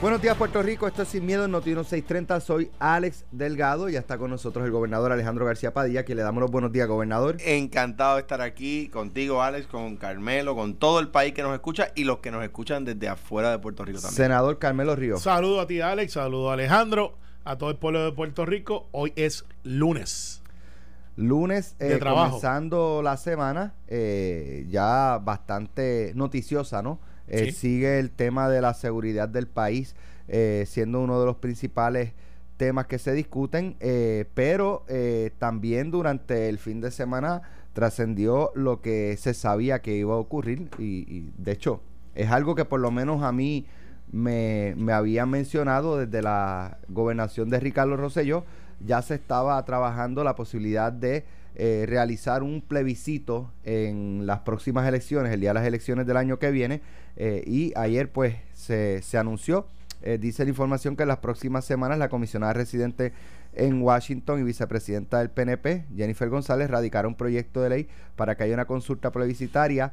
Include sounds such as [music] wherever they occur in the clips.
Buenos días Puerto Rico, esto es Sin Miedo en Noticiero 630, soy Alex Delgado, y está con nosotros el gobernador Alejandro García Padilla, que le damos los buenos días, gobernador. Encantado de estar aquí contigo Alex, con Carmelo, con todo el país que nos escucha y los que nos escuchan desde afuera de Puerto Rico también. Senador Carmelo Ríos. Saludo a ti Alex, saludo a Alejandro, a todo el pueblo de Puerto Rico, hoy es lunes. Lunes, eh, comenzando la semana, eh, ya bastante noticiosa, ¿no? Eh, sigue el tema de la seguridad del país eh, siendo uno de los principales temas que se discuten, eh, pero también durante el fin de semana trascendió lo que se sabía que iba a ocurrir y, de hecho es algo que por lo menos a mí me, me habían mencionado desde la gobernación de Ricardo Rosselló, ya se estaba trabajando la posibilidad de eh, realizar un plebiscito en las próximas elecciones, el día de las elecciones del año que viene, eh, y ayer pues se, se anunció, eh, dice la información que en las próximas semanas la comisionada residente en Washington y vicepresidenta del PNP, Jennifer González, radicará un proyecto de ley para que haya una consulta plebiscitaria,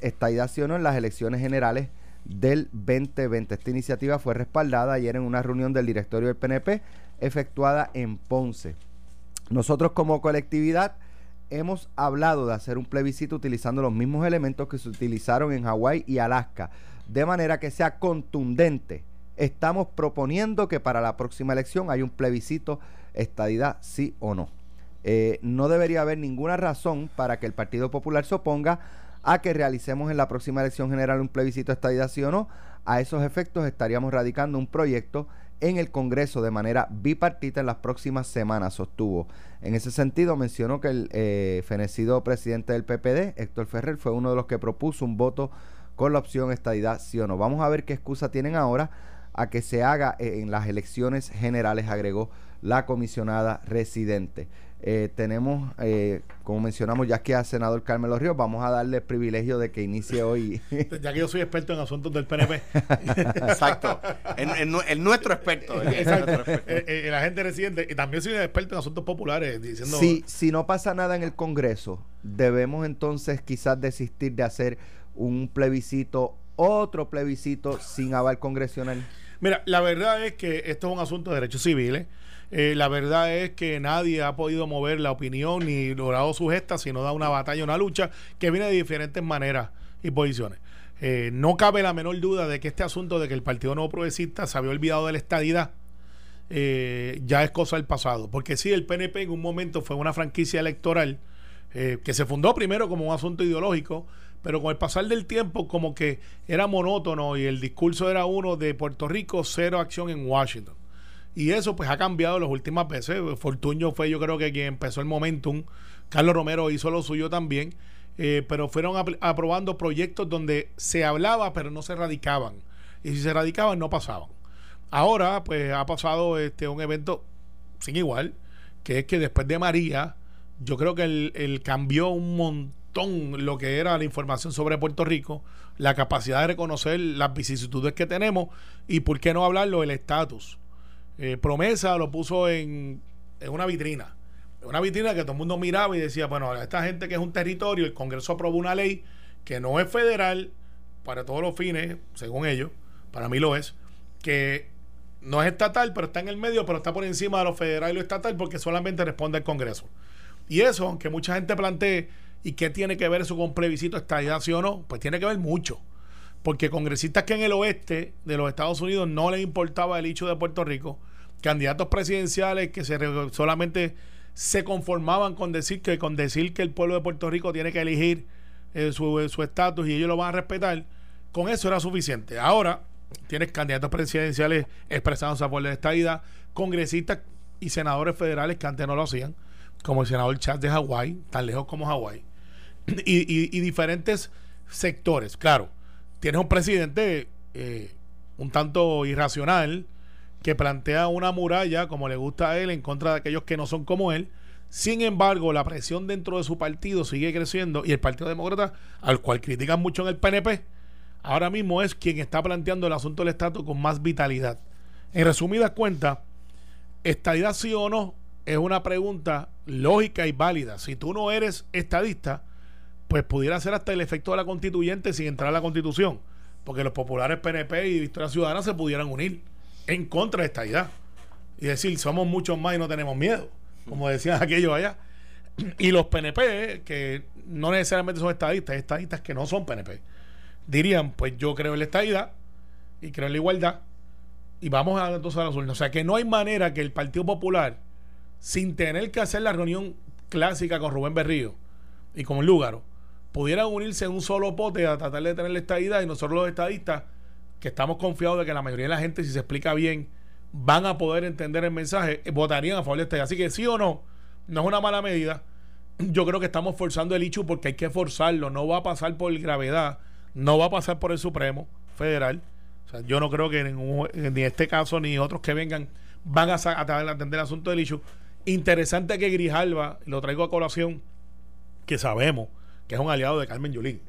esta sí en las elecciones generales del 2020. Esta iniciativa fue respaldada ayer en una reunión del directorio del PNP efectuada en Ponce. Nosotros como colectividad hemos hablado de hacer un plebiscito utilizando los mismos elementos que se utilizaron en Hawái y Alaska, de manera que sea contundente. Estamos proponiendo que para la próxima elección haya un plebiscito estadidad sí o no. Eh, no debería haber ninguna razón para que el Partido Popular se oponga a que realicemos en la próxima elección general un plebiscito estadidad sí o no. A esos efectos estaríamos radicando un proyecto en el Congreso de manera bipartita en las próximas semanas, sostuvo. En ese sentido, mencionó que el eh, fenecido presidente del PPD, Héctor Ferrer, fue uno de los que propuso un voto con la opción estadidad sí o no. Vamos a ver qué excusa tienen ahora a que se haga en las elecciones generales, agregó la comisionada residente. Eh, tenemos, eh, como mencionamos, ya que al senador Carmelo Ríos, vamos a darle el privilegio de que inicie [laughs] hoy. ya que yo soy experto en asuntos del PNP. [laughs] Exacto. El, nuestro experto. Exacto. Eh, la gente residente. Y también soy experto en asuntos populares. Diciendo... Si, si no pasa nada en el Congreso, debemos entonces quizás desistir de hacer un plebiscito, otro plebiscito sin aval congresional. Mira, la verdad es que esto es un asunto de derechos civiles. Eh, la verdad es que nadie ha podido mover la opinión ni logrado su gesta, sino da una batalla, una lucha que viene de diferentes maneras y posiciones. Eh, no cabe la menor duda de que este asunto de que el Partido Nuevo Progresista se había olvidado de la estadidad eh, ya es cosa del pasado. Porque sí, el PNP en un momento fue una franquicia electoral que se fundó primero como un asunto ideológico, pero con el pasar del tiempo como que era monótono y el discurso era uno de Puerto Rico, cero acción en Washington. Y eso pues ha cambiado las últimas veces. Fortuño fue yo creo que quien empezó el momentum. Carlos Romero hizo lo suyo también. Eh, pero fueron aprobando proyectos donde se hablaba pero no se radicaban. Y si se radicaban no pasaban. Ahora pues ha pasado este un evento sin igual, que es que después de María, yo creo que él, cambió un montón lo que era la información sobre Puerto Rico, la capacidad de reconocer las vicisitudes que tenemos y por qué no hablarlo del estatus. Eh, promesa lo puso en, una vitrina. Una vitrina que todo el mundo miraba y decía, bueno, esta gente que es un territorio, el Congreso aprobó una ley que no es federal para todos los fines, según ellos, para mí lo es, que no es estatal, pero está en el medio, pero está por encima de lo federal y lo estatal porque solamente responde al Congreso. Y eso, aunque mucha gente plantee, ¿y qué tiene que ver eso con plebiscito, estadía sí o no? Pues tiene que ver mucho. Porque congresistas que en el oeste de los Estados Unidos no les importaba el hecho de Puerto Rico, candidatos presidenciales que se, solamente se conformaban con decir que con decir que el pueblo de Puerto Rico tiene que elegir eh, su estatus y ellos lo van a respetar, con eso era suficiente. Ahora tienes candidatos presidenciales expresando su apoyo de esta idea, congresistas y senadores federales que antes no lo hacían, como el senador Chad de Hawái, tan lejos como Hawái, [clears throat] y, y diferentes sectores. Claro, tienes un presidente eh, un tanto irracional que plantea una muralla, como le gusta a él, en contra de aquellos que no son como él. Sin embargo, la presión dentro de su partido sigue creciendo y el Partido Demócrata, al cual critican mucho en el PNP, ahora mismo es quien está planteando el asunto del estatus con más vitalidad. En resumidas cuentas, ¿estadidad sí o no? Es una pregunta lógica y válida. Si tú no eres estadista, pues pudiera ser hasta el efecto de la constituyente sin entrar a la constitución. porque los populares PNP y Victoria Ciudadana se pudieran unir en contra de esta idea y decir, somos muchos más y no tenemos miedo, como decían [laughs] aquellos allá. Y los PNP, que no necesariamente son estadistas, estadistas que no son PNP, dirían, pues yo creo en la estadidad y creo en la igualdad y vamos a entonces a las urnas. O sea que no hay manera que el Partido Popular, sin tener que hacer la reunión clásica con Rubén Berrío y con Lúgaro, pudieran unirse en un solo pote a tratar de tener la estadidad y nosotros los estadistas, que estamos confiados de que la mayoría de la gente, si se explica bien, van a poder entender el mensaje, eh, votarían a favor de estadidad. Así que sí o no, no es una mala medida. [clears throat] Yo creo que estamos forzando el hecho porque hay que forzarlo. No va a pasar por gravedad, no va a pasar por el Supremo Federal. O sea, yo no creo que ni este caso ni otros que vengan van a, atender el asunto del issue. Interesante que Grijalva, lo traigo a colación, que sabemos que es un aliado de Carmen Yulín.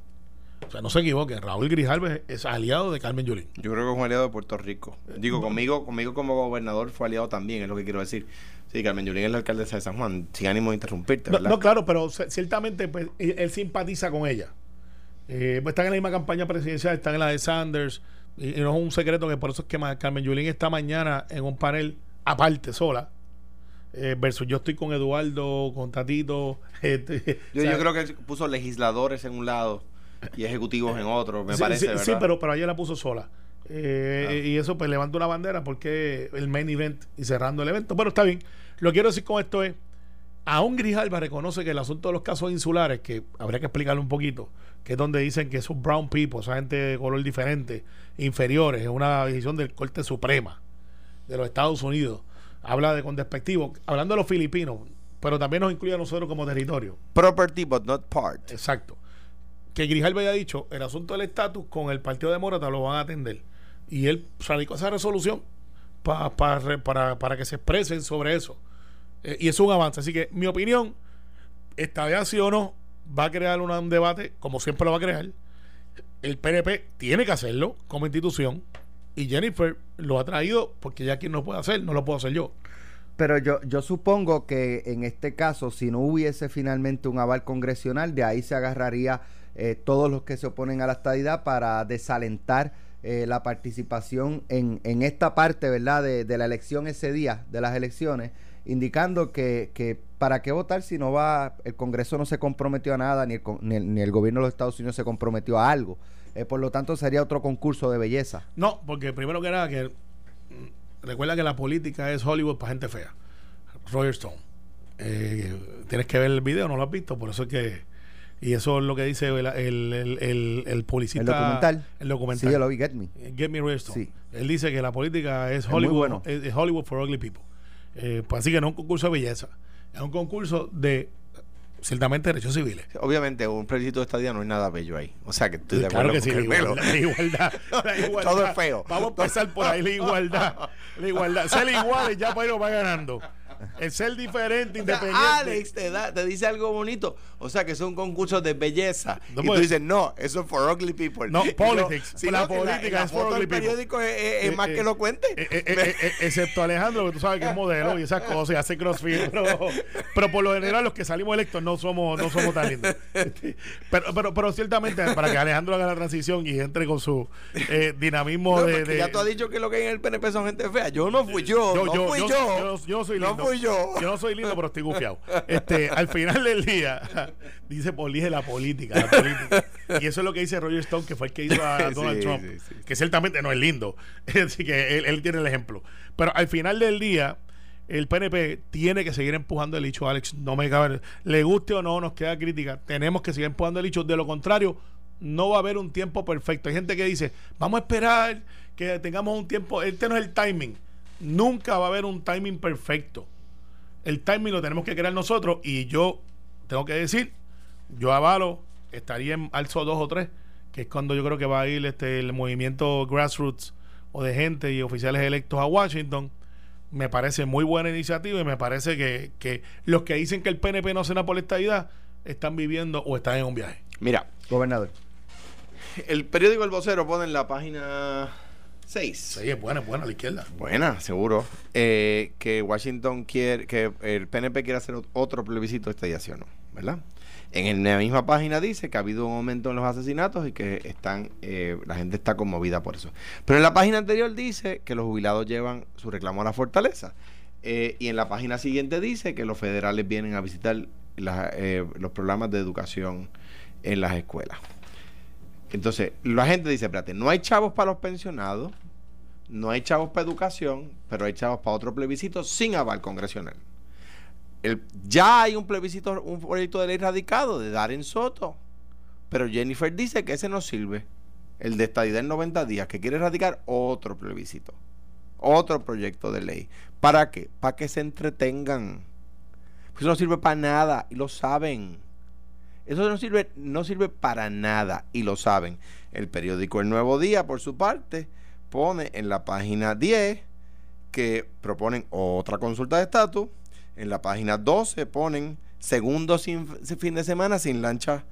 O sea, no se equivoquen, Raúl Grijalva es aliado de Carmen Yulín. Yo creo que es un aliado de Puerto Rico. Digo, conmigo, conmigo como gobernador fue aliado también, es lo que quiero decir. Sí, Carmen Yulín es la alcaldesa de San Juan, sin ánimo de interrumpirte, ¿verdad? No, claro, pero ciertamente pues, él, simpatiza con ella. Eh, pues están en la misma campaña presidencial, están en la de Sanders, y, no es un secreto que por eso es que Carmen Yulín está mañana en un panel aparte, sola, eh, versus yo estoy con Eduardo, con Tatito. [laughs] Este, yo, yo, creo que puso legisladores en un lado y ejecutivos en otro, me parece. Sí, pero, pero ayer la puso sola. Eh, y eso pues levanta una bandera porque el main event y cerrando el evento. Pero está bien. Lo que quiero decir con esto es, aún Grijalba reconoce que el asunto de los casos insulares, que habría que explicarlo un poquito, que es donde dicen que esos brown people, esa gente de color diferente, inferiores, es una decisión del Corte Suprema de los Estados Unidos. Habla de con despectivo, hablando de los filipinos, pero también nos incluye a nosotros como territorio. Property, but not part. Exacto. Que Grijalba haya dicho, el asunto del estatus con el Partido de Morata lo van a atender. Y él radicó esa resolución para, para que se expresen sobre eso. Eh, y es un avance. Así que mi opinión, esta vez sí o no, va a crear un debate, como siempre lo va a crear. El PNP tiene que hacerlo como institución. Y Jennifer lo ha traído porque ya quien no puede hacer, no lo puedo hacer yo. Pero yo, yo supongo que en este caso, si no hubiese finalmente un aval congresional, de ahí se agarraría eh, todos los que se oponen a la estadidad para desalentar eh, la participación en, en, esta parte, ¿verdad?, de, de, la elección ese día, de las elecciones, indicando que, que, para qué votar si no va, el Congreso no se comprometió a nada, ni el, ni el, gobierno de los Estados Unidos se comprometió a algo. Eh, por lo tanto, sería otro concurso de belleza. No, porque primero que nada, que mm, recuerda que la política es Hollywood para gente fea. Roger Stone. Eh, tienes que ver el video, no lo has visto, por eso es que... Y eso es lo que dice el, el, el, el, publicista. El documental. El documental. Sí, yo lo vi, Get Me. Get Me Stone. Sí. Él dice que la política es, Hollywood, es Hollywood for ugly people. Eh, pues así que no es un concurso de belleza, es un concurso de ciertamente derechos civiles. Obviamente, un plebiscito de estadía no es nada bello ahí. O sea que estoy de acuerdo claro que sí, la igualdad, [laughs] Todo es feo. Vamos a empezar por ahí, la igualdad. La igualdad. Ser iguales ya para va ganando. El ser diferente, independiente. Alex te, da, te dice algo bonito. O sea, que es un concurso de belleza. y tú dices, no, eso es for ugly people. No, [laughs] politics. Si la política es for ugly people. El periódico es, es, más que lo cuente. excepto Alejandro, que tú sabes que es modelo y esas cosas y hace crossfit. Pero, pero por lo general, los que salimos electos no somos, no somos tan lindos. Pero, pero, pero ciertamente, para que Alejandro haga la transición y entre con su dinamismo de, Ya tú has dicho que lo que hay en el PNP son gente fea. Yo no fui yo. yo no fui yo. Yo, yo, soy lindo. No yo. Yo no soy lindo, pero estoy gufiado. Este, al final del día, [laughs] dice Polige la política, la política. Y eso es lo que dice Roger Stone, que fue el que hizo a [laughs] Donald Trump, que ciertamente no es lindo. [laughs] Así que él, tiene el ejemplo. Pero al final del día, el PNP tiene que seguir empujando el hecho, Alex. No me cabe. Le guste o no, nos queda crítica. Tenemos que seguir empujando el hecho. De lo contrario, no va a haber un tiempo perfecto. Hay gente que dice, vamos a esperar que tengamos un tiempo. Este no es el timing. Nunca va a haber un timing perfecto el timing lo tenemos que crear nosotros y yo tengo que decir, yo avalo, estaría en alzo 2 o 3, que es cuando yo creo que va a ir este el movimiento grassroots o de gente y oficiales electos a Washington. Me parece muy buena iniciativa y me parece que, que los que dicen que el PNP no cena por la estadidad están viviendo o están en un viaje. Mira, gobernador. El periódico El Vocero pone en la página 6. Sí, es buena, es buena la izquierda. Buena, seguro. Eh, que Washington quiere, que el PNP quiere hacer otro plebiscito de estadiación, ¿verdad? En la misma página dice que ha habido un aumento en los asesinatos y que están eh, la gente está conmovida por eso. Pero en la página anterior dice que los jubilados llevan su reclamo a la fortaleza. Eh, y en la página siguiente dice que los federales vienen a visitar eh, los programas de educación en las escuelas. Entonces, la gente dice, espérate, no hay chavos para los pensionados, no hay chavos para educación, pero hay chavos para otro plebiscito sin aval congresional ya hay un plebiscito, un proyecto de ley radicado de Darren Soto. Pero Jennifer dice que ese no sirve. El de estadidad en 90 días, que quiere radicar otro plebiscito. Otro proyecto de ley. ¿Para qué? Para que se entretengan. Pues eso no sirve para nada y lo saben. Eso no sirve, no sirve para nada y lo saben. El periódico El Nuevo Día, por su parte, pone en la página 10 que proponen otra consulta de estatus en la página 12 ponen segundo fin de semana sin lancha,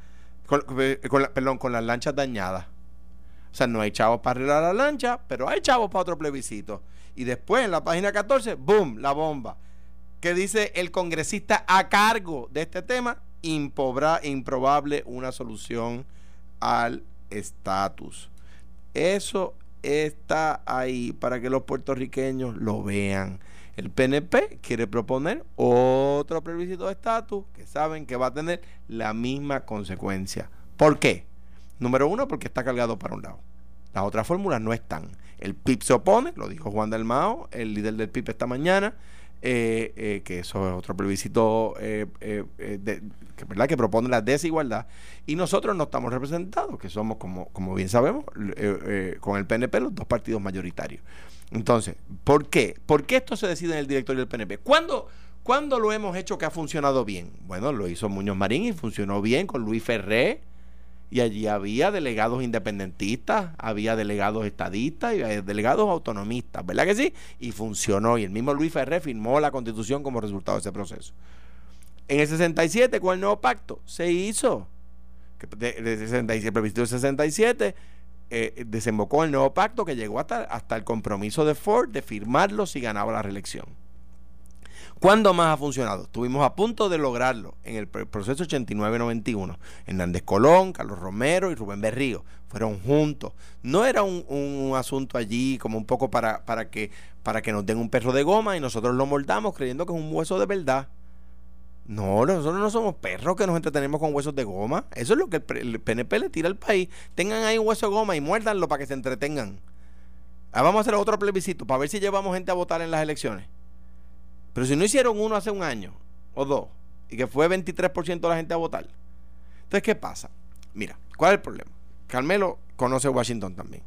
con, eh, perdón, con las lanchas dañadas. O sea, no hay chavos para arreglar la lancha, pero hay chavos para otro plebiscito. Y después en la página 14, ¡boom! La bomba. Que dice el congresista a cargo de este tema, improbable una solución al estatus. Eso está ahí para que los puertorriqueños lo vean. El PNP quiere proponer otro plebiscito de estatus que saben que va a tener la misma consecuencia. ¿Por qué? Número uno, porque está cargado para un lado. Las otras fórmulas no están. El PIB se opone, lo dijo Juan del Mao, el líder del PIB esta mañana, eh, eh, que eso es otro plebiscito eh, que, ¿verdad? que propone la desigualdad. Y nosotros no estamos representados, que somos, como, como bien sabemos, con el PNP los dos partidos mayoritarios. Entonces, ¿por qué? ¿Por qué esto se decide en el directorio del PNP? ¿Cuándo, ¿Cuándo lo hemos hecho que ha funcionado bien? Bueno, lo hizo Muñoz Marín y funcionó bien con Luis Ferré. Y allí había delegados independentistas, había delegados estadistas y delegados autonomistas, ¿verdad que sí? Y funcionó. Y el mismo Luis Ferré firmó la constitución como resultado de ese proceso. En el 67, con el nuevo pacto, se hizo. De, de 67, el 67 eh, desembocó el nuevo pacto que llegó hasta, hasta el compromiso de Ford de firmarlo si ganaba la reelección. ¿Cuándo más ha funcionado? Estuvimos a punto de lograrlo en el proceso 89-91. Hernández Colón, Carlos Romero y Rubén Berrío fueron juntos. No era un, asunto allí como un poco para, para, que, para que nos den un perro de goma y nosotros lo moldamos creyendo que es un hueso de verdad. No, nosotros no somos perros que nos entretenemos con huesos de goma. Eso es lo que el, PNP le tira al país. Tengan ahí un hueso de goma y muérdanlo para que se entretengan. Ahora vamos a hacer otro plebiscito para ver si llevamos gente a votar en las elecciones. Pero si no hicieron uno hace un año o dos y que fue 23% de la gente a votar. Entonces, ¿qué pasa? Mira, ¿cuál es el problema? Carmelo conoce Washington también.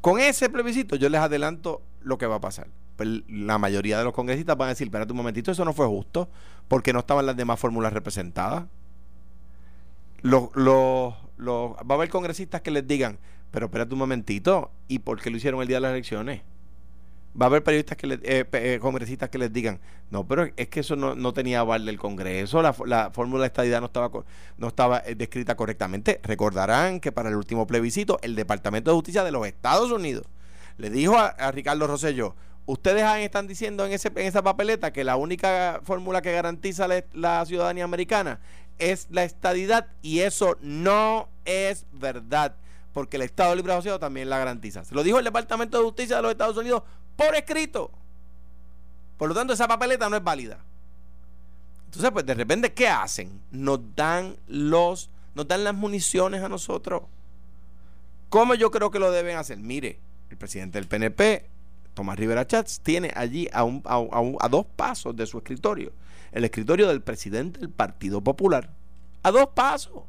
Con ese plebiscito yo les adelanto lo que va a pasar. Pues, la mayoría de los congresistas van a decir, espérate un momentito, eso no fue justo, porque no estaban las demás fórmulas representadas. Los, va a haber congresistas que les digan, pero espérate un momentito, ¿y por qué lo hicieron el día de las elecciones? Va a haber periodistas que eh, eh, congresistas que les digan, no, pero es que eso no, tenía aval del Congreso, la, la fórmula de estadidad no estaba, no estaba eh, descrita correctamente. Recordarán que para el último plebiscito, el Departamento de Justicia de los Estados Unidos le dijo a, a Ricardo Rosselló, Ustedes están diciendo en, ese, en esa papeleta que la única fórmula que garantiza la, ciudadanía americana es la estadidad y eso no es verdad, porque el Estado Libre Asociado también la garantiza. Se lo dijo el Departamento de Justicia de los Estados Unidos por escrito. Por lo tanto, esa papeleta no es válida. Entonces, pues de repente, ¿qué hacen? Nos dan los, nos dan las municiones a nosotros. ¿Cómo yo creo que lo deben hacer? Mire, el presidente del PNP Tomás Rivera Chats tiene allí a, a, dos pasos de su escritorio, el escritorio del presidente del Partido Popular. A dos pasos.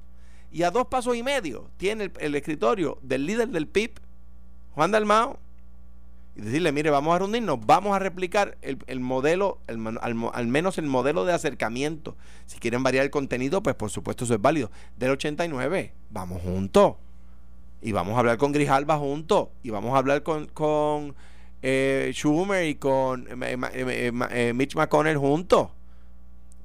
Y a dos pasos y medio tiene el, escritorio del líder del PIB, Juan Dalmao. Y decirle, mire, vamos a reunirnos, vamos a replicar el, modelo, al, menos el modelo de acercamiento. Si quieren variar el contenido, pues por supuesto eso es válido. Del 89, vamos juntos. Y vamos a hablar con Grijalba juntos. Y vamos a hablar con eh, Schumer y con eh, eh, Mitch McConnell juntos.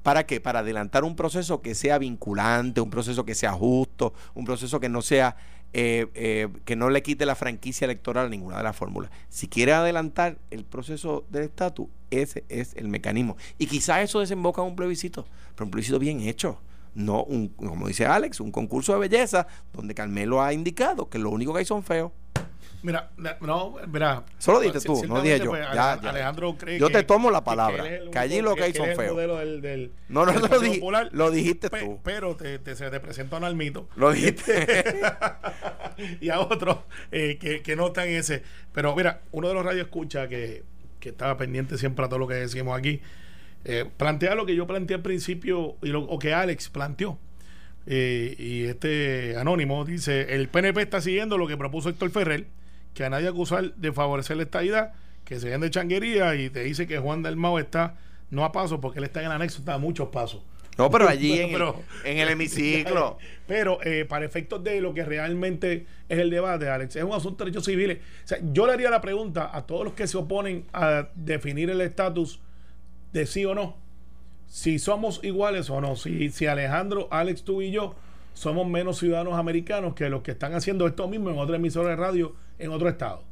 ¿Para qué? Para adelantar un proceso que sea vinculante, un proceso que sea justo, un proceso que no sea, que no le quite la franquicia electoral a ninguna de las fórmulas. Si quiere adelantar el proceso del estatus, ese es el mecanismo. Y quizás eso desemboca en un plebiscito, pero un plebiscito bien hecho. no un, como dice Alex, un concurso de belleza donde Carmelo ha indicado que lo único que hay son feos. Mira, no, mira. Solo dijiste tú, no dije yo. Pues, Alejandro cree yo te tomo la palabra. Que, allí lo que hay son feos. no, no, lo, lo dijiste tú. Pero te, te, se te presenta a Almito. Lo dijiste. [laughs] y a otros eh, que, que no están en ese. Pero mira, uno de los radios escucha que, que estaba pendiente siempre a todo lo que decimos aquí eh, plantea lo que yo planteé al principio y lo, o que Alex planteó. Eh, y este anónimo dice, el PNP está siguiendo lo que propuso Héctor Ferrer, que a nadie acusar de favorecer la estadidad, que se vayan de changuería y te dice que Juan Dalmao está no a paso porque él está en el anexo, está a muchos pasos. No, pero allí en, el, en, el, hemiciclo. [laughs] Pero eh, para efectos de lo que realmente es el debate, Alex, es un asunto de derechos civiles. O sea, yo le haría la pregunta a todos los que se oponen a definir el estatus de sí o no. Si somos iguales o no. Si, si Alejandro, Alex, tú y yo somos menos ciudadanos americanos que los que están haciendo esto mismo en otra emisora de radio en otro estado.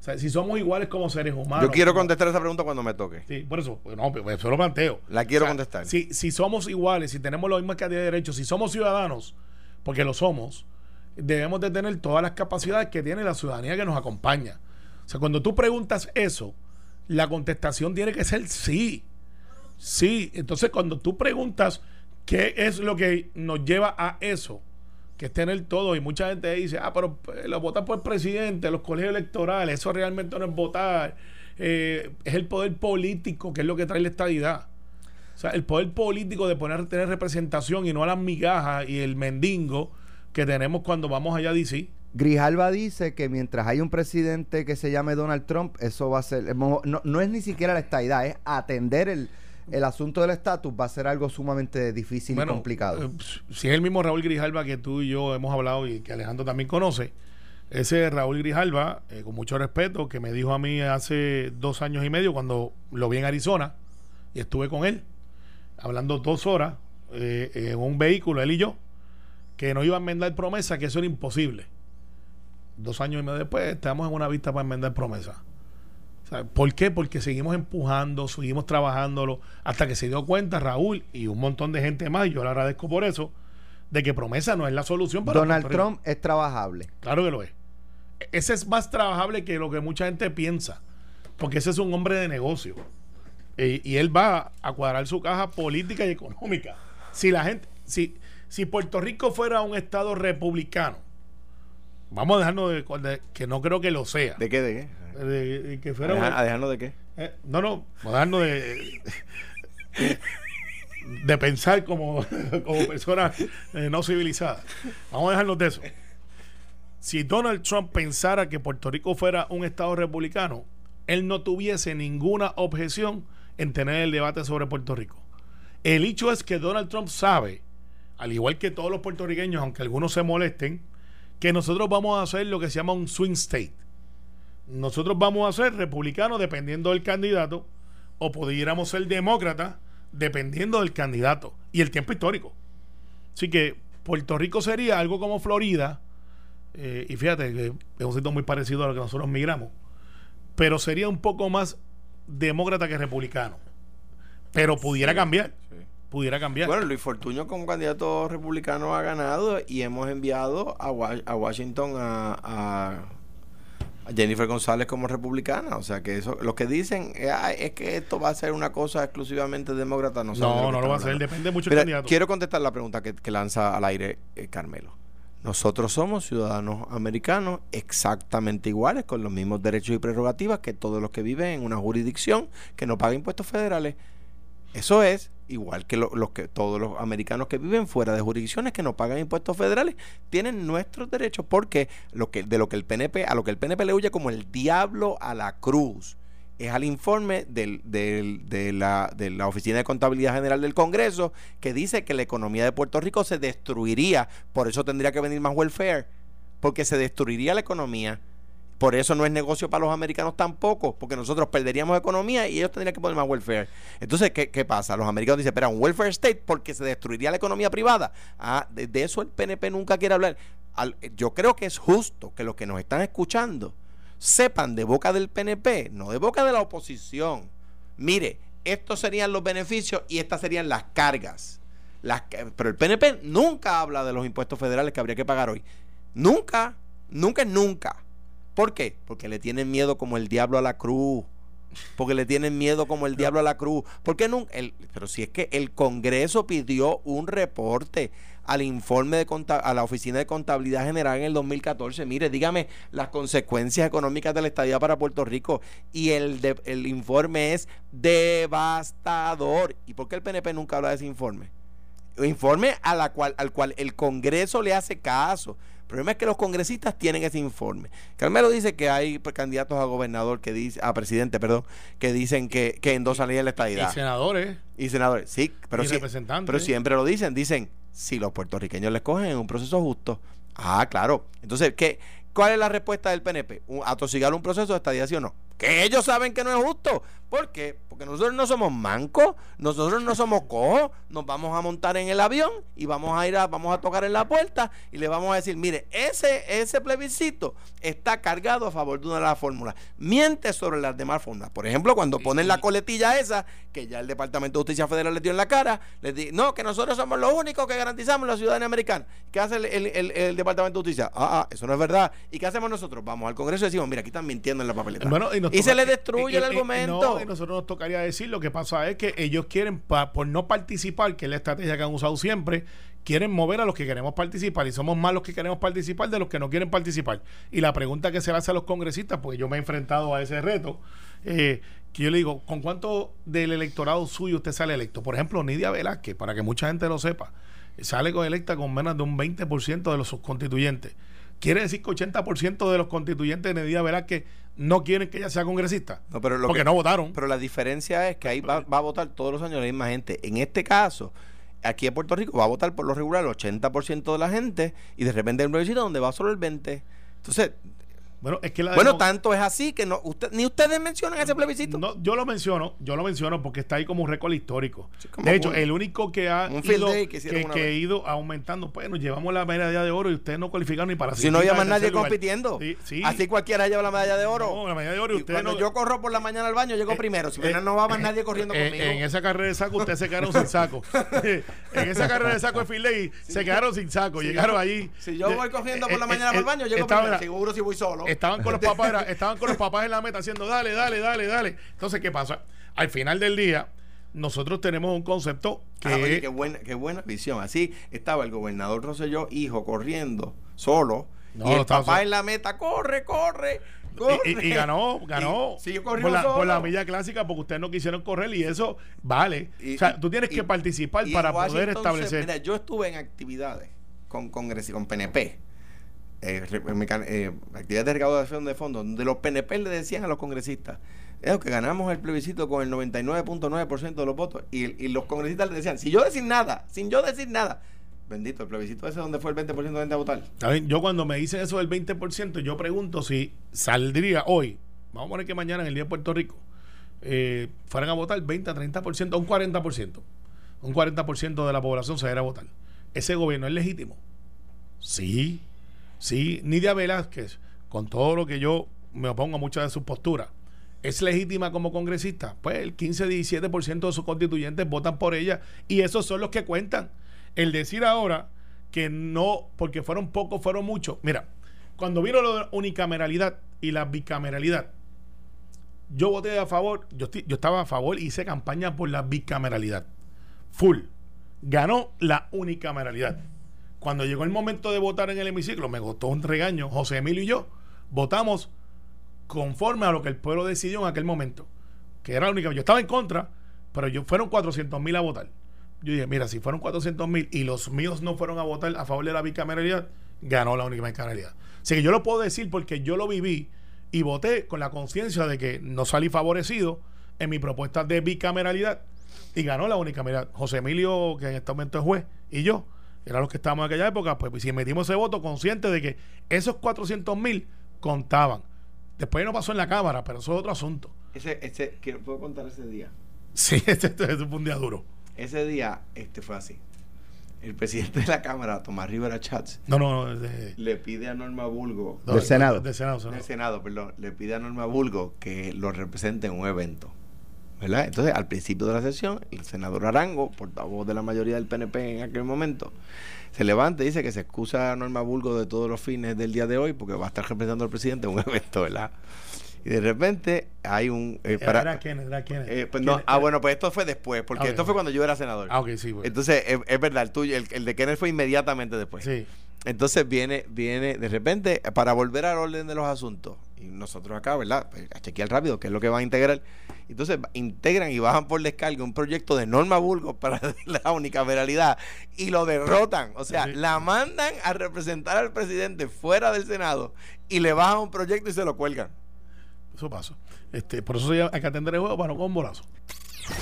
O sea, si somos iguales como seres humanos. Yo quiero contestar esa pregunta cuando me toque. Sí, por eso, pues, no, pues, eso lo planteo. La quiero contestar. Si, si somos iguales, si tenemos la misma cantidad de derechos, si somos ciudadanos, porque lo somos, debemos de tener todas las capacidades que tiene la ciudadanía que nos acompaña. O sea, cuando tú preguntas eso, la contestación tiene que ser sí. Sí, entonces cuando tú preguntas qué es lo que nos lleva a eso, que es tener todo, y mucha gente dice, ah, pero eh, lo votan por el presidente, los colegios electorales, eso realmente no es votar, eh, es el poder político que es lo que trae la estadidad. O sea, el poder político de poner tener representación y no a las migajas y el mendingo que tenemos cuando vamos allá a DC. Grijalva dice que mientras hay un presidente que se llame Donald Trump, eso va a ser. No, no es ni siquiera la estadidad, es atender el, el asunto del estatus va a ser algo sumamente difícil y complicado. Eh, si es el mismo Raúl Grijalva que tú y yo hemos hablado y que Alejandro también conoce, ese Raúl Grijalva, eh, con mucho respeto, que me dijo a mí hace dos años y medio cuando lo vi en Arizona y estuve con él, hablando dos horas eh, en un vehículo, él y yo, que no iba a enmendar promesa, que eso era imposible. Dos años y medio después, estamos en una vista para enmendar promesa. ¿Por qué? Porque seguimos empujando, seguimos trabajándolo, hasta que se dio cuenta Raúl y un montón de gente más, y yo le agradezco por eso, de que promesa no es la solución para Donald Trump es trabajable. Claro que lo es. Ese es más trabajable que lo que mucha gente piensa, porque ese es un hombre de negocio. y él va a cuadrar su caja política y económica. Si la gente, si, si Puerto Rico fuera un estado republicano, vamos a dejarnos de, que no creo que lo sea. ¿De qué? ¿De qué? de, que fuera ¿A, dejarnos de qué? Eh, no, no, a dejarnos de, de pensar como, como personas eh, no civilizadas. Vamos a dejarnos de eso. Si Donald Trump pensara que Puerto Rico fuera un estado republicano, él no tuviese ninguna objeción en tener el debate sobre Puerto Rico. El hecho es que Donald Trump sabe, al igual que todos los puertorriqueños, aunque algunos se molesten, que nosotros vamos a hacer lo que se llama un swing state nosotros vamos a ser republicanos dependiendo del candidato o pudiéramos ser demócratas dependiendo del candidato y el tiempo histórico. Así que Puerto Rico sería algo como Florida, eh, y fíjate que es un sitio muy parecido a lo que nosotros migramos, pero sería un poco más demócrata que republicano. Pero pudiera cambiar. Pudiera cambiar. Bueno, Luis Fortuño como candidato republicano ha ganado y hemos enviado a, Washington a Jennifer González como republicana. O sea que eso, lo que dicen eh, es, que esto va a ser una cosa exclusivamente demócrata. No, no, no lo va a ser, depende mucho del candidato. Quiero contestar la pregunta que, lanza al aire eh, Carmelo. Nosotros somos ciudadanos americanos exactamente iguales, con los mismos derechos y prerrogativas que todos los que viven en una jurisdicción que no paga impuestos federales. Eso es igual que, que todos los americanos que viven fuera de jurisdicciones que no pagan impuestos federales tienen nuestros derechos porque lo que de lo que el PNP a lo que el PNP le huye como el diablo a la cruz es al informe del, de, la, de la Oficina de Contabilidad General del Congreso que dice que la economía de Puerto Rico se destruiría, por eso tendría que venir más welfare, porque se destruiría la economía por eso no es negocio para los americanos tampoco, porque nosotros perderíamos economía y ellos tendrían que poner más welfare. Entonces, ¿qué, pasa? Los americanos dicen, espera, un welfare state porque se destruiría la economía privada. Ah, de, eso el PNP nunca quiere hablar. yo creo que es justo que los que nos están escuchando sepan de boca del PNP, no de boca de la oposición. Mire, estos serían los beneficios y estas serían las cargas. Pero el PNP nunca habla de los impuestos federales que habría que pagar hoy. Nunca, nunca nunca. ¿Por qué? Porque le tienen miedo como el diablo a la cruz. Porque le tienen miedo como el diablo a la cruz. Porque nunca, pero si es que el Congreso pidió un reporte al informe de a la Oficina de Contabilidad General en el 2014. Mire, dígame las consecuencias económicas de la estadía para Puerto Rico. Y el, el informe es devastador. ¿Y por qué el PNP nunca habla de ese informe? informe a la cual, al cual el Congreso le hace caso. El problema es que los congresistas tienen ese informe. Carmelo dice que hay candidatos a gobernador que dice, a presidente, perdón, que dicen que, que endosan la estadidad. Y senadores. Y senadores, sí, pero, pero siempre lo dicen, dicen, si los puertorriqueños les cogen en un proceso justo. Ah, claro. Entonces, ¿qué, ¿cuál es la respuesta del PNP? ¿Atosigar un proceso de estadía, sí o no? Que ellos saben que no es justo. ¿Por qué? Porque nosotros no somos mancos, nosotros no somos cojos, nos vamos a montar en el avión y vamos a ir a, vamos a tocar en la puerta y le vamos a decir, mire, ese, ese plebiscito está cargado a favor de una de las fórmulas. Miente sobre las demás fórmulas. Por ejemplo, cuando ponen la coletilla esa, que ya el Departamento de Justicia Federal les dio en la cara, les dice, no, que nosotros somos los únicos que garantizamos la ciudadanía americana. ¿Qué hace el, Departamento de Justicia? Ah, ah, eso no es verdad. ¿Y qué hacemos nosotros? Vamos al Congreso y decimos, mira, aquí están mintiendo en la papeleta. y, se le destruye el argumento nosotros nos tocaría decir, lo que pasa es que ellos quieren, por no participar, que es la estrategia que han usado siempre, quieren mover a los que queremos participar y somos más los que queremos participar de los que no quieren participar. Y la pregunta que se le hace a los congresistas, porque yo me he enfrentado a ese reto, eh, que yo le digo, ¿con cuánto del electorado suyo usted sale electo? Por ejemplo, Nidia Velázquez, para que mucha gente lo sepa, sale con electa con menos de un 20% de los constituyentes. Quiere decir que 80% de los constituyentes de Nidia Velázquez no quieren que ella sea congresista. No, pero porque no votaron. Pero la diferencia es que ahí va, a votar todos los años la misma gente. En este caso, aquí en Puerto Rico va a votar por lo regular el 80% de la gente y de repente en un donde va solo el 20%. Entonces, bueno, es que bueno tanto es así que no usted, ni ustedes mencionan ese plebiscito. No, yo lo menciono, yo lo menciono porque está ahí como un récord histórico. de hecho, el único que ha ido, que, ha ido aumentando, pues nos llevamos la medalla de oro y ustedes no cualificaron ni para Si no más nadie compitiendo. Así cualquiera lleva la medalla de oro. No, la medalla de oro y, cuando yo corro por la mañana al baño, llego eh, primero. Si eh, no va más eh, nadie corriendo conmigo. En esa carrera de saco, ustedes se quedaron sin saco. [laughs] [laughs] en esa carrera de saco de Finley, se quedaron sin saco. Llegaron allí. Si yo voy corriendo por la mañana al baño, llego primero. Seguro si voy solo. Estaban con los [laughs] papás estaban con los papás en la meta haciendo dale, dale, dale, dale. Entonces, ¿qué pasa? Al final del día, nosotros tenemos un concepto que. Ah, qué, buena, qué buena visión. Así estaba el gobernador Rosselló, hijo, corriendo, solo. y el papá en la meta, corre, corre. Y, ganó, [laughs] ganó por, la, por, la, milla clásica porque ustedes no quisieron correr y eso vale. o sea, tú tienes que participar para poder establecer. Mira, yo estuve en actividades con, con, con PNP eh, eh, actividades de recaudación de fondos, donde los PNP le decían a los congresistas, es que ganamos el plebiscito con el 99.9% de los votos. Y, los congresistas le decían, si yo decir nada, sin yo decir nada, bendito, el plebiscito ese donde fue el 20% de gente a votar. Yo cuando me dicen eso del 20%, yo pregunto si saldría hoy, vamos a poner que mañana en el día de Puerto Rico, eh, fueran a votar 20 a 30%, un 40%. Un 40% de la población se a votar. ¿Ese gobierno es legítimo? Sí. Sí, Nidia Velázquez, con todo lo que yo me opongo a muchas de sus posturas, ¿es legítima como congresista? Pues el 15-17% de sus constituyentes votan por ella y esos son los que cuentan. El decir ahora que no, porque fueron pocos, fueron muchos. Mira, cuando vino la unicameralidad y la bicameralidad, yo voté a favor, yo, yo estaba a favor y hice campaña por la bicameralidad. Full. Ganó la unicameralidad. Cuando llegó el momento de votar en el hemiciclo, me gustó un regaño. José Emilio y yo votamos conforme a lo que el pueblo decidió en aquel momento. Que era la única. Yo estaba en contra, pero yo fueron 400 mil a votar. Yo dije, mira, si fueron 400 mil y los míos no fueron a votar a favor de la bicameralidad, ganó la única bicameralidad. Así que yo lo puedo decir porque yo lo viví y voté con la conciencia de que no salí favorecido en mi propuesta de bicameralidad y ganó la única bicameralidad. José Emilio, que en este momento es juez, y yo era los que estábamos en aquella época, pues si metimos ese voto consciente de que esos 400 mil contaban. Después no pasó en la Cámara, pero eso es otro asunto. Ese, ese, ¿Puedo contar ese día? Sí, [laughs] este, este, fue un día duro. Ese día este fue así. El presidente de la Cámara, Tomás Rivera Chats, no, no, le pide a Norma Bulgo. del Senado. Del Senado, Senado. Del Senado, perdón. Le pide a Norma Bulgo que lo represente en un evento. ¿Verdad? Entonces, al principio de la sesión, el senador Arango, portavoz de la mayoría del PNP en aquel momento, se levanta y dice que se excusa a Norma Bulgo de todos los fines del día de hoy porque va a estar representando al presidente en un [laughs] evento, ¿verdad? Y de repente hay un... Eh, para, ¿Era quién? ¿Era quién? Eh, pues no, ah, bueno, pues esto fue después, porque esto fue cuando yo era senador. Ah, ok, sí. Entonces, es, verdad, el tuyo, el, el de Kenneth fue inmediatamente después. Sí. Entonces viene, viene de repente, para volver al orden de los asuntos, y nosotros acá, ¿verdad? Pues, a chequear rápido qué es lo que van a integrar. Entonces integran y bajan por descarga un proyecto de Norma Burgos [laughs] para la unicameralidad y lo derrotan. O sea, la mandan a representar al presidente fuera del Senado y le bajan un proyecto y se lo cuelgan. Eso pasa. Este, por eso hay que atender el juego para no con bolazo.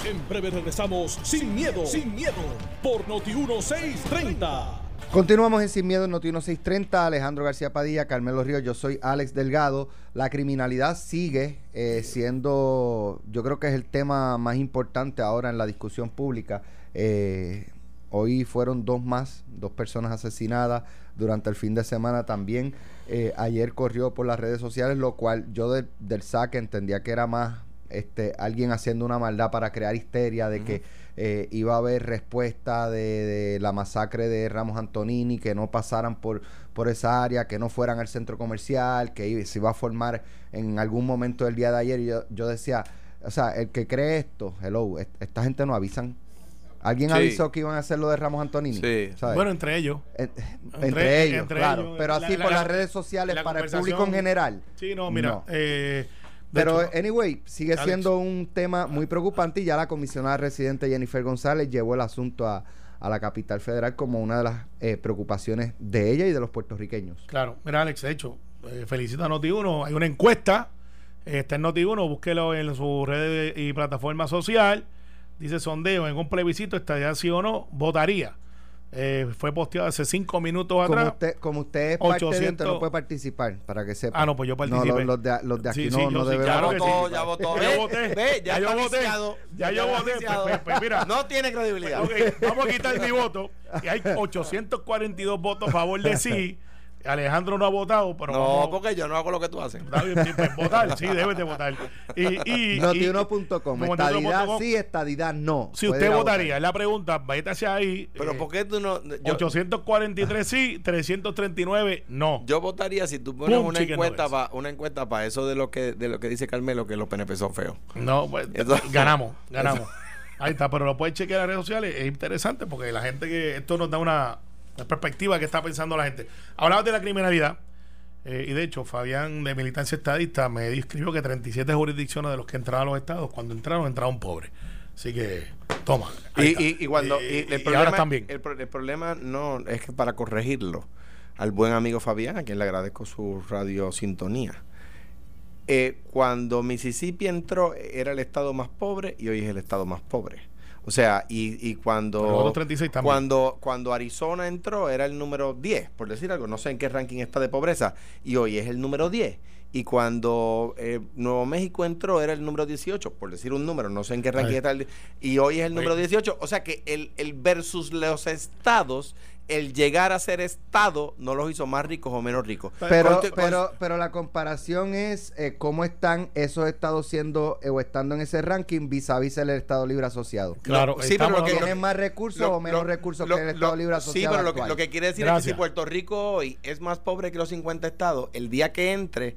En breve regresamos sin miedo, sin miedo, por Noti 1630. Continuamos en Sin Miedo Noti 1630. Alejandro García Padilla, Carmelo Ríos, yo soy Alex Delgado. La criminalidad sigue eh, siendo, yo creo que es el tema más importante ahora en la discusión pública. Eh, hoy fueron dos más, dos personas asesinadas durante el fin de semana también. Eh, ayer corrió por las redes sociales, lo cual yo del saque entendía que era más este, alguien haciendo una maldad para crear histeria de que eh, iba a haber respuesta de, la masacre de Ramos Antonini, que no pasaran por, por esa área, que no fueran al centro comercial, que se iba a formar en algún momento del día de ayer. Y yo, yo decía, o sea, el que cree esto, hello, esta gente no avisan. ¿Alguien avisó que iban a hacer lo de Ramos Antonini? Sí. Bueno, entre ellos. entre, ellos, claro. pero así por las redes sociales, para el público en general. Sí, no, mira. Eh, pero, anyway, sigue siendo un tema muy preocupante y ya la comisionada residente Jennifer González llevó el asunto a, la capital federal como una de las eh, preocupaciones de ella y de los puertorriqueños. Claro, mira Alex, de hecho, eh, felicito a Noti1, hay una encuesta, está en Noti1, búsquelo en su red y plataforma social, dice sondeo, en un plebiscito, estaría sí o no, votaría. Eh, fue posteado hace cinco minutos atrás. como usted es parte de no puede participar, para que sepa. Ah, no, pues yo participé. los, de, los de aquí no, no deben Ya votó, ya votó. Ya voté. ya, yo voté. Ya yo voté. Pues, pues, mira. No tiene credibilidad. vamos a quitar mi voto. Y hay 842 votos a favor de [laughs] sí. Alejandro no ha votado, pero. No, porque yo no hago lo que tú haces. Pues, votar, sí, [laughs] debes de votar. Y, y, Notiuno.com. Estadidad sí, estadidad no. Si usted votaría, es la pregunta, vaya hacia ahí. Pero eh, ¿por qué tú no.? 843 sí, 339 no. Yo votaría si tú pones una encuesta, para una encuesta para eso de lo que de lo que dice Carmelo, que los PNP son feos. No, pues, ganamos, [laughs] ganamos. Ahí está, pero lo puedes chequear en las redes sociales. Es interesante porque la gente que esto nos da una la perspectiva que está pensando la gente. Hablabas de la criminalidad. Eh, y de hecho, Fabián de Militancia Estadista me escribió que 37 jurisdicciones de los que entraron a los estados, cuando entraron, entraron pobres. Así que, toma. Y, y, cuando. Eh, el problema, también. El, problema no es que para corregirlo, al buen amigo Fabián, a quien le agradezco su radio sintonía. Eh, cuando Mississippi entró, era el estado más pobre y hoy es el estado más pobre. O sea, y, y cuando, cuando cuando Arizona entró era el número 10, por decir algo, no sé en qué ranking está de pobreza, y hoy es el número 10. Y cuando eh, Nuevo México entró era el número 18, por decir un número, no sé en qué ranking está, el, y hoy es el número 18. O sea que el, el versus los estados el llegar a ser Estado no los hizo más ricos o menos ricos. Pero, pero, pero la comparación es eh, cómo están esos estados siendo eh, o estando en ese ranking vis a vis el Estado Libre Asociado. Claro, sí, pero lo que tienen más recursos o menos recursos que el Estado Libre Asociado. Sí, pero lo que, quiere decir es que si Puerto Rico hoy es más pobre que los 50 estados, el día que entre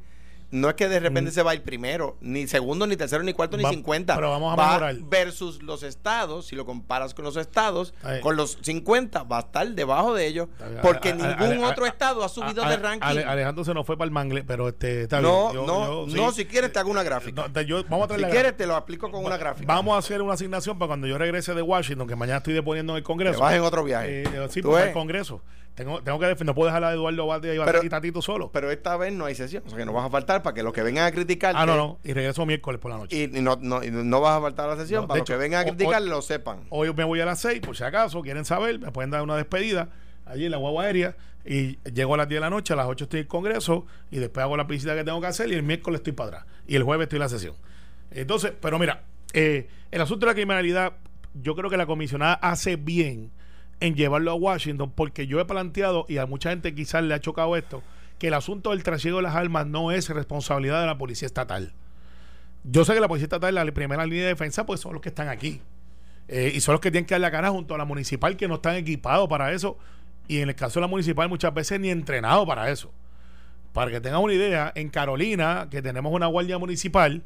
no es que de repente mm. se va a ir primero, ni segundo, ni tercero, ni cuarto, ni cincuenta. Pero vamos a va Versus los estados, si lo comparas con los estados, con los 50, va a estar debajo de ellos, porque ningún otro estado ha subido de ranking. Alejandro se nos fue para el mangle, pero este, está no, bien. no, no, si quieres te hago una gráfica. vamos a si quieres te lo aplico con una gráfica. Vamos a hacer una asignación para cuando yo regrese de Washington, que mañana estoy deponiendo en el Congreso. vas en otro viaje. Eh, sí, para el Congreso. Tengo, tengo que defender, no puedo dejar a Eduardo Valde y Tatito solo. Pero esta vez no hay sesión, o sea que no vas a faltar para que los que vengan a criticar. Ah, no, no, y regreso miércoles por la noche. Y, no, no, no, vas a faltar a la sesión para los que vengan a criticar lo sepan. Hoy me voy a las 6, por si acaso quieren saber, me pueden dar una despedida allí en la guagua aérea y llego a las 10 de la noche, a las 8 estoy en el Congreso y después hago la visita que tengo que hacer y el miércoles estoy para atrás y el jueves estoy en la sesión. Entonces, pero mira, eh, el asunto de la criminalidad, yo creo que la comisionada hace bien en llevarlo a Washington, porque yo he planteado, y a mucha gente quizás le ha chocado esto, que el asunto del trasiego de las armas no es responsabilidad de la policía estatal. Yo sé que la policía estatal es la primera línea de defensa, pues son los que están aquí. Eh, y son los que tienen que dar la cara junto a la municipal, que no están equipados para eso. Y en el caso de la municipal, muchas veces ni entrenados para eso. Para que tengan una idea, en Carolina, que tenemos una guardia municipal,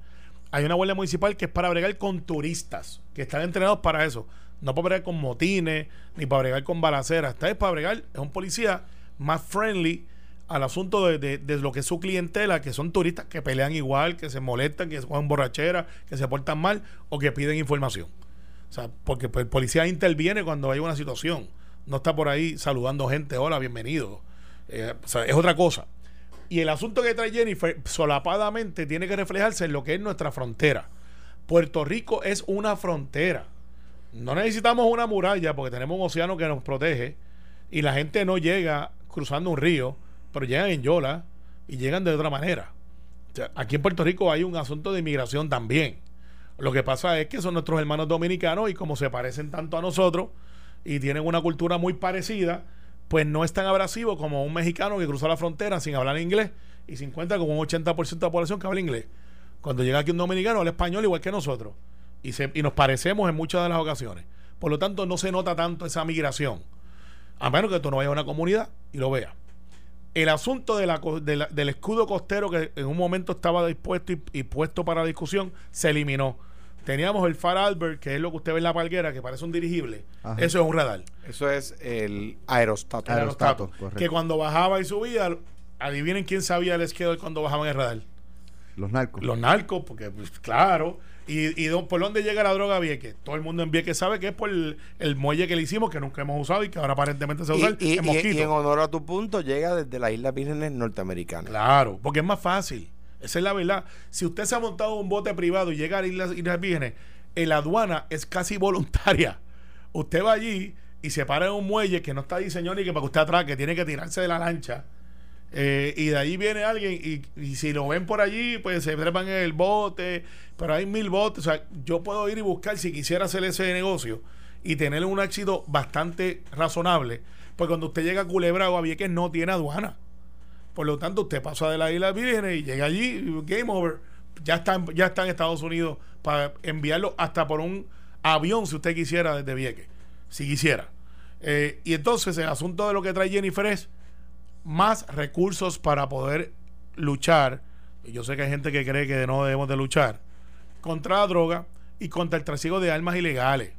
hay una guardia municipal que es para bregar con turistas, que están entrenados para eso. No para bregar con motines, ni para bregar con balaceras. Esta es para bregar, es un policía más friendly al asunto de, lo que es su clientela, que son turistas que pelean igual, que se molestan, que juegan borrachera, que se portan mal o que piden información. O sea, porque pues, el policía interviene cuando hay una situación. No está por ahí saludando gente, hola, bienvenido. Eh, es otra cosa. Y el asunto que trae Jennifer solapadamente tiene que reflejarse en lo que es nuestra frontera. Puerto Rico es una frontera. No necesitamos una muralla porque tenemos un océano que nos protege y la gente no llega cruzando un río, pero llegan en Yola y llegan de otra manera. aquí en Puerto Rico hay un asunto de inmigración también. Lo que pasa es que son nuestros hermanos dominicanos y como se parecen tanto a nosotros y tienen una cultura muy parecida, pues no es tan abrasivo como un mexicano que cruza la frontera sin hablar inglés y se encuentra con un 80% de la población que habla inglés. Cuando llega aquí un dominicano habla español igual que nosotros y, y nos parecemos en muchas de las ocasiones. Por lo tanto, no se nota tanto esa migración, a menos que tú no vayas a una comunidad y lo veas. El asunto de la, del escudo costero que en un momento estaba dispuesto y, puesto para discusión se eliminó. Teníamos el Far Albert, que es lo que usted ve en la palguera, que parece un dirigible. Eso es un radar. Eso es el aerostato. Aerostato. que cuando bajaba y subía, adivinen quién sabía el schedule cuando bajaba en el radar. Los narcos. Los narcos, porque pues, claro. ¿Y, y por dónde llega la droga a Vieques? Todo el mundo en Vieques sabe que es por el, muelle que le hicimos, que nunca hemos usado y que ahora aparentemente se usa y, y, en honor a tu punto, llega desde las Islas Vírgenes Norteamericanas. Claro, porque es más fácil. Esa es la verdad. Si usted se ha montado un bote privado y llega a Islas, Islas Vírgenes, en la aduana es casi [laughs] voluntaria. Usted va allí y se para en un muelle que no está diseñado ni que para que usted atrás, que tiene que tirarse de la lancha. Eh, y de ahí viene alguien y, si lo ven por allí, pues se trepan en el bote, pero hay mil botes. O sea, yo puedo ir y buscar si quisiera hacer ese negocio y tener un éxito bastante razonable. Pues cuando usted llega a Culebra o a Vieques no tiene aduana. Por lo tanto, usted pasa de la isla Vírgenes y llega allí, game over. Ya está, ya está en Estados Unidos para enviarlo hasta por un avión si usted quisiera desde Vieques, si quisiera. Eh, y entonces el asunto de lo que trae Jennifer es más recursos para poder luchar. Yo sé que hay gente que cree que no debemos de luchar contra la droga y contra el trasiego de armas ilegales.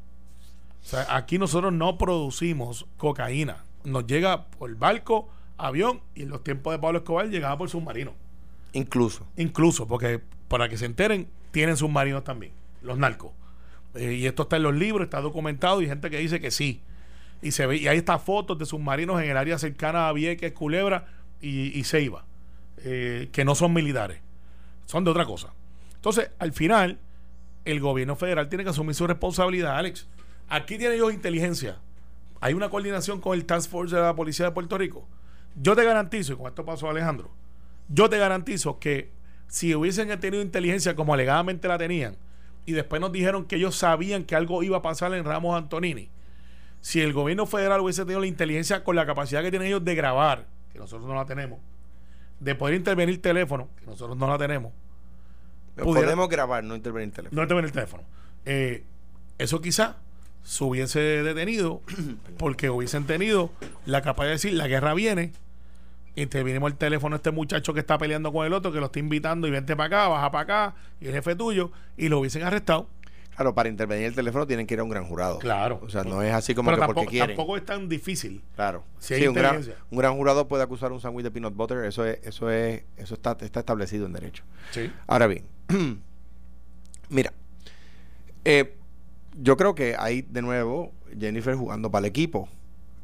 O sea, aquí nosotros no producimos cocaína. Nos llega por barco avión y en los tiempos de Pablo Escobar llegaba por submarino. Incluso. Incluso, porque para que se enteren, tienen submarinos también, los narcos. Eh, y esto está en los libros, está documentado y hay gente que dice que sí. Y se ve, y hay estas fotos de submarinos en el área cercana a Vieques, Culebra y, Ceiba, eh, que no son militares, son de otra cosa. Entonces, al final, el gobierno federal tiene que asumir su responsabilidad, Alex. Aquí tiene ellos inteligencia. Hay una coordinación con el Task Force de la Policía de Puerto Rico yo te garantizo, y con esto pasó Alejandro, yo te garantizo que si hubiesen tenido inteligencia como alegadamente la tenían, y después nos dijeron que ellos sabían que algo iba a pasar en Ramos Antonini, si el gobierno federal hubiese tenido la inteligencia con la capacidad que tienen ellos de grabar, que nosotros no la tenemos, de poder intervenir teléfono, que nosotros no la tenemos. podemos grabar, no intervenir teléfono. No intervenir teléfono. Eh, eso quizá se hubiese detenido [clears throat] porque hubiesen tenido la capacidad de decir la guerra viene intervinimos el teléfono este muchacho que está peleando con el otro que lo está invitando y vente para acá, baja para acá y el jefe tuyo y lo hubiesen arrestado Claro, para intervenir el teléfono tienen que ir a un gran jurado. Claro. O sea, no es así como que tampoco, porque quieren. Tampoco es tan difícil. Claro. Si hay un, gran, un, gran, jurado puede acusar un sándwich de peanut butter, eso es, eso es, eso está, está establecido en derecho. Sí. Ahora bien, [clears throat] mira, eh, yo creo que hay de nuevo Jennifer jugando para el equipo.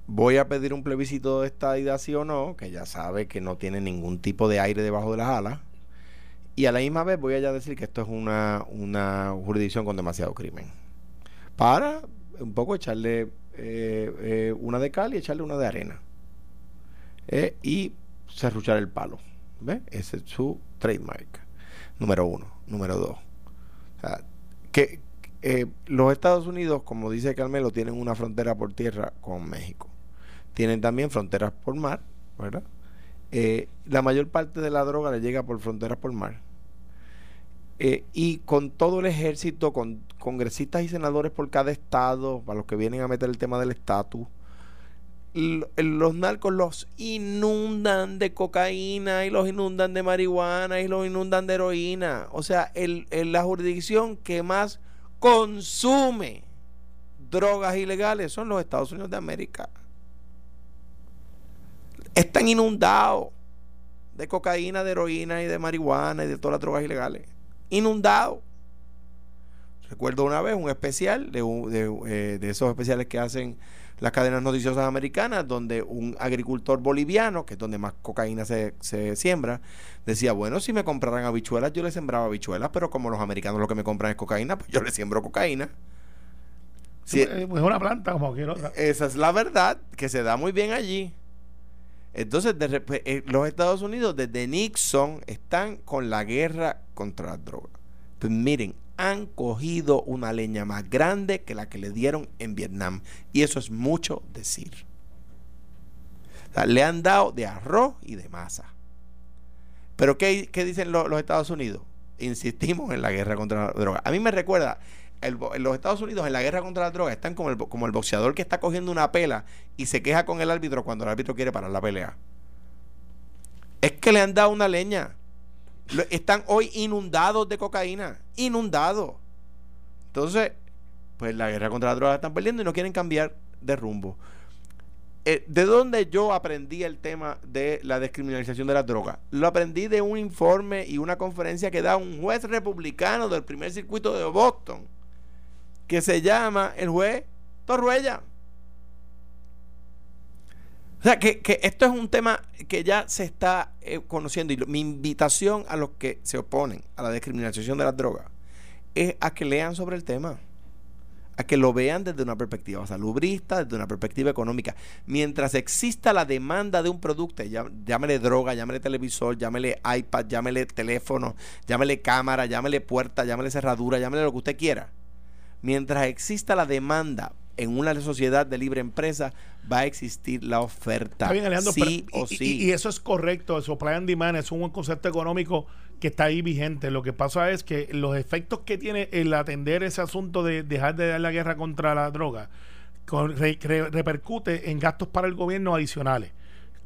Voy a pedir un plebiscito de esta idea sí o no, que ya sabe que no tiene ningún tipo de aire debajo de las alas. Y a la misma vez voy a decir que esto es una, una jurisdicción con demasiado crimen. Para un poco echarle eh, eh, una de cal y echarle una de arena. Eh, y serruchar el palo. ¿Ve? Ese es su trademark. Número uno. Número dos. O sea, que, eh, los Estados Unidos, como dice Carmelo, tienen una frontera por tierra con México. Tienen también fronteras por mar, ¿verdad? Eh, la mayor parte de la droga le llega por fronteras por mar. eh, y con todo el ejército, con congresistas y senadores por cada estado, para los que vienen a meter el tema del estatus, los narcos los inundan de cocaína y los inundan de marihuana y los inundan de heroína. O sea, el, la jurisdicción que más consume drogas ilegales son los Estados Unidos de América. Están inundados de cocaína, de heroína y de marihuana y de todas las drogas ilegales. Inundados. Recuerdo una vez un especial de, de, eh, de esos especiales que hacen las cadenas noticiosas americanas, donde un agricultor boliviano, que es donde más cocaína se, siembra, decía, bueno, si me compraran habichuelas, yo le sembraba habichuelas, pero como los americanos lo que me compran es cocaína, pues yo le siembro cocaína. es una planta como cualquier otra. Esa es la verdad, que se da muy bien allí. Entonces, de, eh, los Estados Unidos desde Nixon están con la guerra contra las drogas. Pues miren, han cogido una leña más grande que la que le dieron en Vietnam. Y eso es mucho decir. le han dado de arroz y de masa. Pero ¿qué, dicen los, Estados Unidos? Insistimos en la guerra contra la droga. A mí me recuerda, en los Estados Unidos en la guerra contra la droga están como el, como boxeador que está cogiendo una pela y se queja con el árbitro cuando el árbitro quiere parar la pelea. Es que le han dado una leña están hoy inundados de cocaína, inundados. Entonces, pues la guerra contra la droga están perdiendo y no quieren cambiar de rumbo. Eh, ¿De dónde yo aprendí el tema de la descriminalización de la droga? Lo aprendí de un informe y una conferencia que da un juez republicano del primer circuito de Boston, que se llama el juez Torruella. O sea, que, esto es un tema que ya se está eh, conociendo y mi invitación a los que se oponen a la descriminalización de las drogas es a que lean sobre el tema, a que lo vean desde una perspectiva salubrista, desde una perspectiva económica. Mientras exista la demanda de un producto, llámele droga, llámele televisor, llámele iPad, llámele teléfono, llámele cámara, llámele puerta, llámele cerradura, llámele lo que usted quiera. Mientras exista la demanda en una sociedad de libre empresa va a existir la oferta. sí o sí. Y, eso es correcto. Eso, supply and demand es un concepto económico que está ahí vigente. Lo que pasa es que los efectos que tiene el atender ese asunto de dejar de dar la guerra contra la droga repercute en gastos para el gobierno adicionales,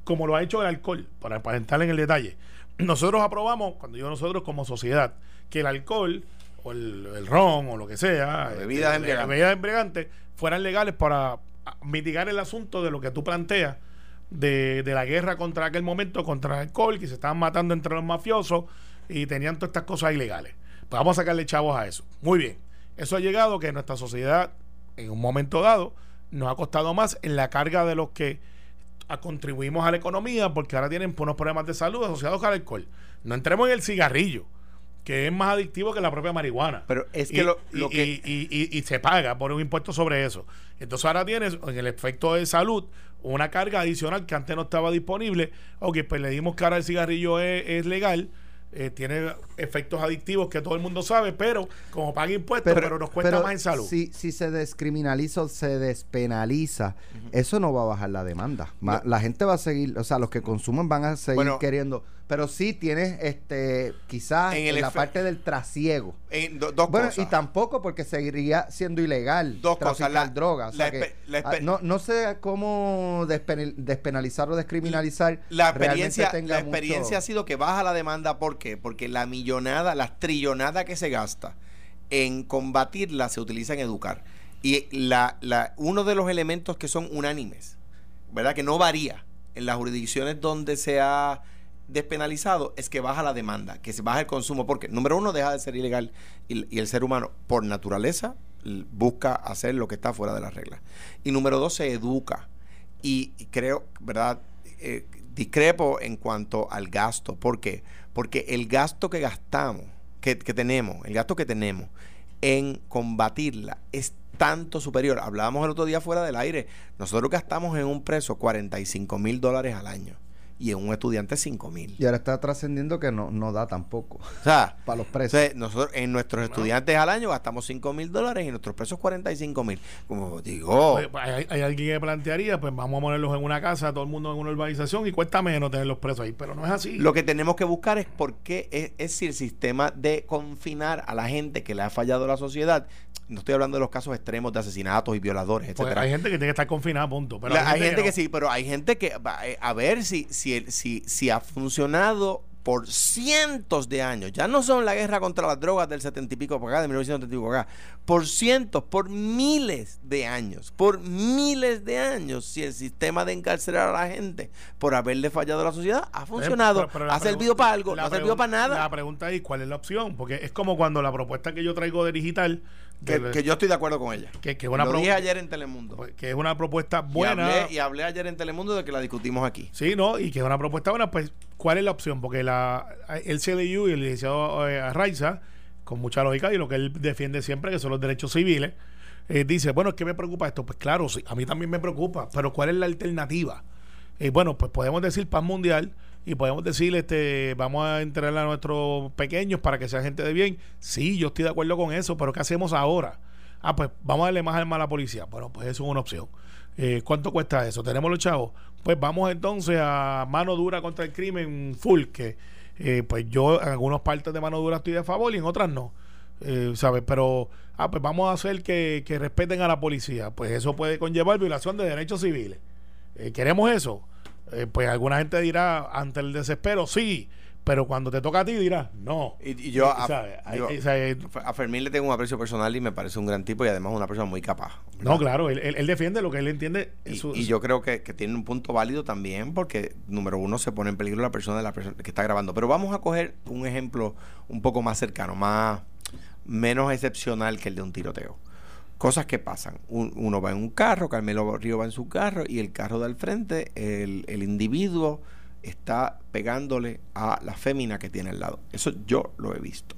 como lo ha hecho el alcohol, para, para entrar en el detalle. Nosotros aprobamos, cuando digo nosotros como sociedad, que el alcohol o el, ron o lo que sea, bebidas este, embriagantes, fueran legales para mitigar el asunto de lo que tú planteas de, la guerra contra aquel momento, contra el alcohol, que se estaban matando entre los mafiosos y tenían todas estas cosas ilegales. Pues vamos a sacarle chavos a eso. Muy bien. Eso ha llegado que nuestra sociedad, en un momento dado, nos ha costado más en la carga de los que contribuimos a la economía porque ahora tienen unos problemas de salud asociados al alcohol. No entremos en el cigarrillo que es más adictivo que la propia marihuana. Pero es que lo, que... Y, se paga por un impuesto sobre eso. Entonces ahora tienes en el efecto de salud una carga adicional que antes no estaba disponible. Ok, pues le dimos ahora el cigarrillo es legal eh, tiene efectos adictivos que todo el mundo sabe, pero como paga impuestos, pero, nos cuesta más en salud. Si, si se descriminaliza o se despenaliza, eso no va a bajar la demanda. La gente va a seguir, o sea, los que consumen van a seguir queriendo. Pero sí tienes, este, quizás en, la parte del trasiego. dos bueno, y tampoco porque seguiría siendo ilegal dos cosas, la, drogas. Ah, no, no sé cómo despenalizar o descriminalizar. La experiencia, la experiencia ha sido que baja la demanda porque qué? Porque la millonada, la trillonada que se gasta en combatirla se utiliza en educar. Y la, la, uno de los elementos que son unánimes, ¿verdad? Que no varía en las jurisdicciones donde se ha despenalizado es que baja la demanda, que se baja el consumo, porque número uno deja de ser ilegal y, el ser humano por naturaleza busca hacer lo que está fuera de las reglas. Y número dos se educa. Y, creo, ¿verdad? Eh, discrepo en cuanto al gasto. ¿Por qué? Porque el gasto que gastamos, que, tenemos, el gasto que tenemos en combatirla es tanto superior. Hablábamos el otro día fuera del aire. Nosotros gastamos en un preso 45 mil dólares al año. Y en un estudiante 5 mil. Y ahora está trascendiendo que no, no da tampoco. O sea, [laughs] para los presos. nosotros en nuestros estudiantes al año gastamos 5 mil dólares y en nuestros presos 45 mil. Como digo. Pues, hay, alguien que plantearía, pues vamos a ponerlos en una casa, todo el mundo en una urbanización y cuesta menos tener los presos ahí, pero no es así. Lo que tenemos que buscar es por qué es, es si el sistema de confinar a la gente que le ha fallado a la sociedad no estoy hablando de los casos extremos de asesinatos y violadores, pues etcétera. hay gente que tiene que estar confinada, punto. Pero hay, gente, que, sí, pero hay gente que eh, a ver si si si, si ha funcionado por cientos de años. Ya no son la guerra contra las drogas del 70 y pico para acá, de 1970 y pico acá. Por cientos, por miles de años. Por miles de años. Si el sistema de encarcelar a la gente por haberle fallado a la sociedad ha funcionado, ha servido para algo, no ha servido para nada. La pregunta es: ¿cuál es la opción? Porque es como cuando la propuesta que yo traigo de digital que, yo estoy de acuerdo con ella. Que, que una Lo dije ayer en Telemundo. Pues, que es una propuesta buena. Y hablé, ayer en Telemundo de que la discutimos aquí. Sí, ¿no? Y que es una propuesta buena. Pues, ¿cuál es la opción? Porque la, el CDU y el licenciado eh, Arraiza, con mucha lógica, y lo que él defiende siempre, que son los derechos civiles, eh, dice, bueno, ¿qué me preocupa esto? Pues claro, sí, a mí también me preocupa. Pero ¿cuál es la alternativa? Eh, bueno, pues podemos decir paz mundial y podemos decir, este, vamos a entrenar a nuestros pequeños para que sean gente de bien. Sí, yo estoy de acuerdo con eso, pero ¿qué hacemos ahora? Ah, pues vamos a darle más armas a la policía. Bueno, pues eso es una opción. Eh, ¿Cuánto cuesta eso? ¿Tenemos los chavos? Pues vamos entonces a mano dura contra el crimen full, que eh, pues yo en algunas partes de mano dura estoy de favor y en otras no. Eh, ¿Sabes? Pero, ah, pues vamos a hacer que, que respeten a la policía. Pues eso puede conllevar violación de derechos civiles. ¿Queremos eso? Eh, pues alguna gente dirá ante el desespero, sí, pero cuando te toca a ti dirás, no. Y, yo, a, a, Fermín le tengo un aprecio personal y me parece un gran tipo y además una persona muy capaz. No, claro, él, defiende lo que él entiende. Y, yo creo que, tiene un punto válido también porque, número uno, se pone en peligro la persona de la persona que está grabando. Pero vamos a coger un ejemplo un poco más cercano, más menos excepcional que el de un tiroteo cosas que pasan. uno va en un carro, Carmelo Río va en su carro y el carro del frente, el, el individuo está pegándole a la fémina que tiene al lado. Eso yo lo he visto.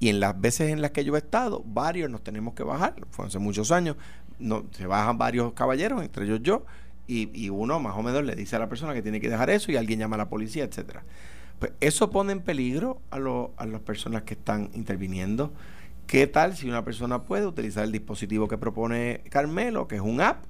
Y en las veces en las que yo he estado, varios nos tenemos que bajar, fue hace muchos años, no, se bajan varios caballeros, entre ellos yo, y, y, uno más o menos le dice a la persona que tiene que dejar eso y alguien llama a la policía, etcétera. Pues eso pone en peligro a, a las personas que están interviniendo. ¿Qué tal si una persona puede utilizar el dispositivo que propone Carmelo, que es un app,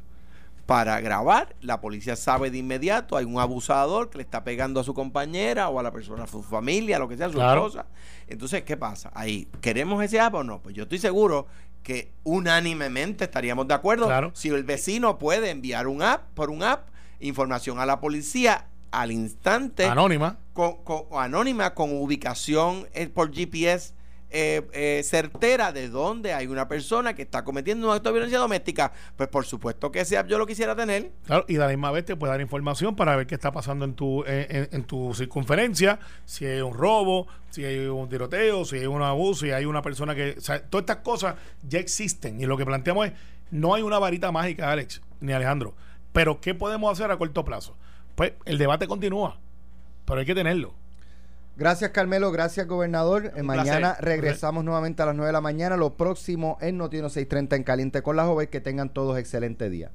para grabar? La policía sabe de inmediato, hay un abusador que le está pegando a su compañera o a la persona, a su familia, lo que sea, a su esposa. Entonces, ¿qué pasa? Ahí, ¿queremos ese app o no? Pues yo estoy seguro que unánimemente estaríamos de acuerdo si el vecino puede enviar un app por un app información a la policía al instante anónima con, anónima con ubicación eh, por GPS eh, eh, certera de dónde hay una persona que está cometiendo un acto de violencia doméstica, pues por supuesto que ese yo lo quisiera tener. Claro, y de la misma vez te puede dar información para ver qué está pasando en tu, en, tu circunferencia, si hay un robo, si hay un tiroteo, si hay un abuso, si hay una persona que... todas estas cosas ya existen y lo que planteamos es, no hay una varita mágica, Alex, ni Alejandro, pero ¿qué podemos hacer a corto plazo? Pues el debate continúa, pero hay que tenerlo. Gracias, Carmelo. Gracias, gobernador. Mañana regresamos nuevamente a las 9 de la mañana. Lo próximo en Notino 630 en Caliente con la Joven. Que tengan todos excelente día.